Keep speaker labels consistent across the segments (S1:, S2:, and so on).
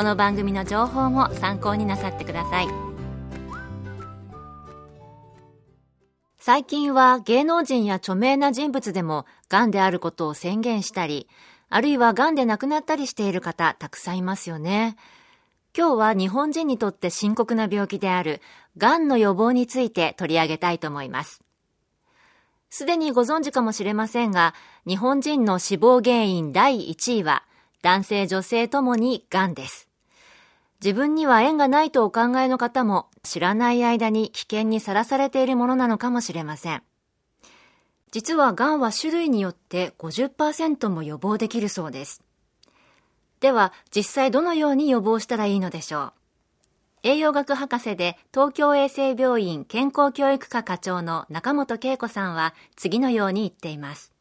S1: この番組の情報も参考になさってください。最近は芸能人や著名な人物でも癌であることを宣言したりあるいは癌で亡くなったりしている方たくさんいますよね。今日は日本人にとって深刻な病気である癌の予防について取り上げたいと思います。すでにご存知かもしれませんが日本人の死亡原因第1位は男性女性ともに癌です。自分には縁がないとお考えの方も知らない間に危険にさらされているものなのかもしれません。実は癌は種類によって50%も予防できるそうです。では実際どのように予防したらいいのでしょう？栄養学博士で東京衛生病院健康教育科課長の中本恵子さんは次のように言っています。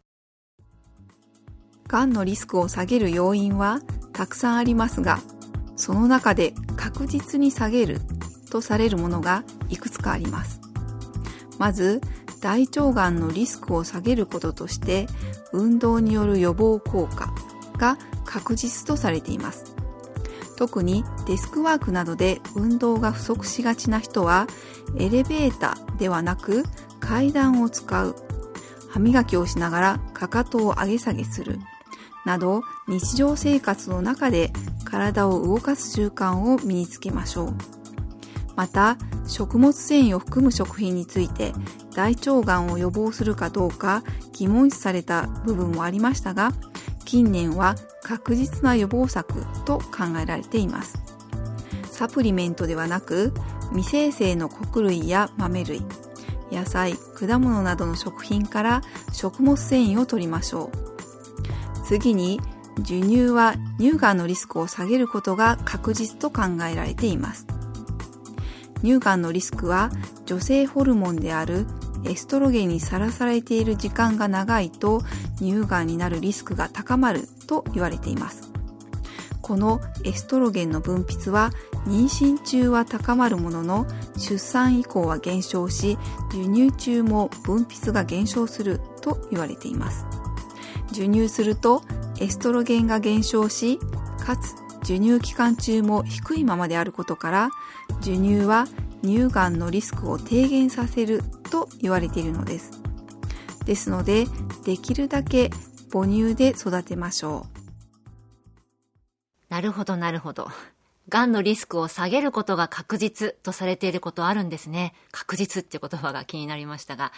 S2: がんのリスクを下げる要因はたくさんありますが、その中で確実に下げるとされるものがいくつかあります。まず、大腸がんのリスクを下げることとして、運動による予防効果が確実とされています。特にデスクワークなどで運動が不足しがちな人は、エレベーターではなく階段を使う、歯磨きをしながらかかとを上げ下げする、など日常生活の中で体を動かす習慣を身につけましょう。また、食物繊維を含む食品について大腸がんを予防するかどうか疑問視された部分もありましたが、近年は確実な予防策と考えられています。サプリメントではなく、未生成の穀類や豆類、野菜、果物などの食品から食物繊維を取りましょう。次に授乳は乳がんのリスクを下げることが確実と考えられています。乳がんのリスクは女性ホルモンであるエストロゲンにさらされている時間が長いと乳がんになるリスクが高まると言われています。このエストロゲンの分泌は妊娠中は高まるものの出産以降は減少し授乳中も分泌が減少すると言われています。授乳するとエストロゲンが減少し、かつ授乳期間中も低いままであることから、授乳は乳がんのリスクを低減させると言われているのです。ですので、できるだけ母乳で育てましょう。
S1: なるほど、なるほど。がんのリスクを下げることが確実とされていることあるんですね。確実って言葉が気になりましたが。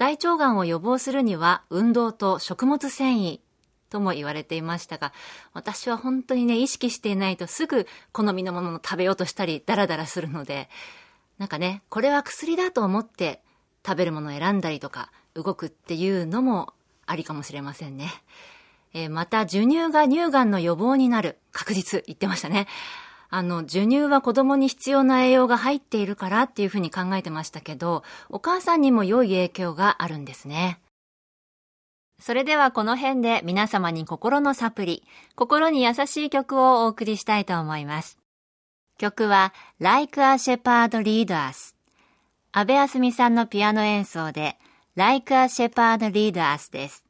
S1: 大腸がんを予防するには運動と食物繊維とも言われていましたが、私は本当にね、意識していないとすぐ好みのものを食べようとしたり、ダラダラするので、なんかね、これは薬だと思って食べるものを選んだりとか、動くっていうのもありかもしれませんね。えー、また、授乳が乳がんの予防になる。確実、言ってましたね。あの、授乳は子供に必要な栄養が入っているからっていうふうに考えてましたけど、お母さんにも良い影響があるんですね。それではこの辺で皆様に心のサプリ、心に優しい曲をお送りしたいと思います。曲は Like a Shepherd Lead Us。安部あすみさんのピアノ演奏で Like a Shepherd Lead Us です。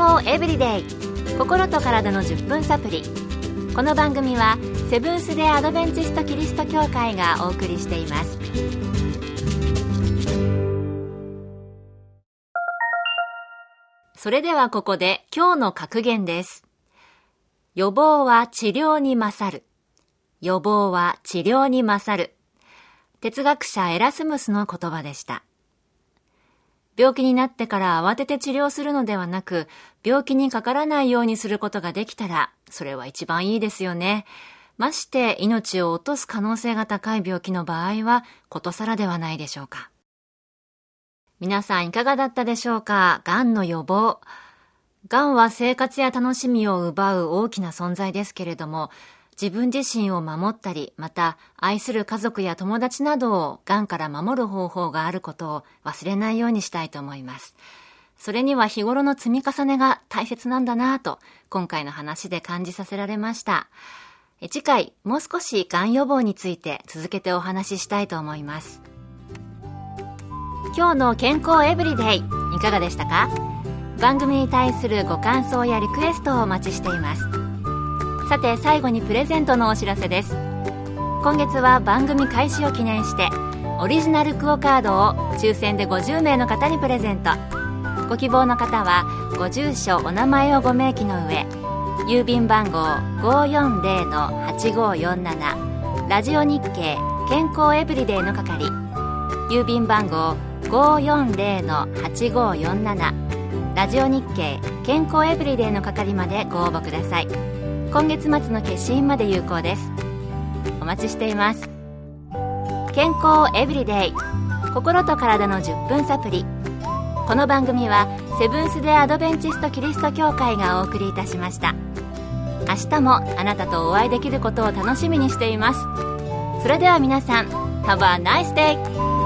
S1: 康エブリデイ心と体の10分サプリ。この番組はセブンス・デ・アドベンチスト・キリスト教会がお送りしています。それではここで今日の格言です。予防は治療に勝る。予防は治療に勝る。哲学者エラスムスの言葉でした。病気になってから慌てて治療するのではなく、病気にかからないようにすることができたら、それは一番いいですよね。まして命を落とす可能性が高い病気の場合は、ことさらではないでしょうか。皆さんいかがだったでしょうか？癌の予防。癌は生活や楽しみを奪う大きな存在ですけれども、自分自身を守ったり、また愛する家族や友達などを癌から守る方法があることを忘れないようにしたいと思います。それには日頃の積み重ねが大切なんだなぁと、今回の話で感じさせられました。次回、もう少し癌予防について続けてお話ししたいと思います。今日の健康エブリデイ、いかがでしたか？番組に対するご感想やリクエストをお待ちしています。さて最後にプレゼントのお知らせです。今月は番組開始を記念してオリジナルクオカードを抽選で50名の方にプレゼント。ご希望の方はご住所お名前をご明記の上郵便番号540-8547ラジオ日経健康エブリデイの係郵便番号540-8547ラジオ日経健康エブリデイの係までご応募ください。今月末の消印まで有効です。お待ちしています。健康エブリデイ。心と体の10分サプリ。この番組はセブンス・デ・アドベンチスト・キリスト教会がお送りいたしました。明日もあなたとお会いできることを楽しみにしています。それでは皆さん Have a nice day!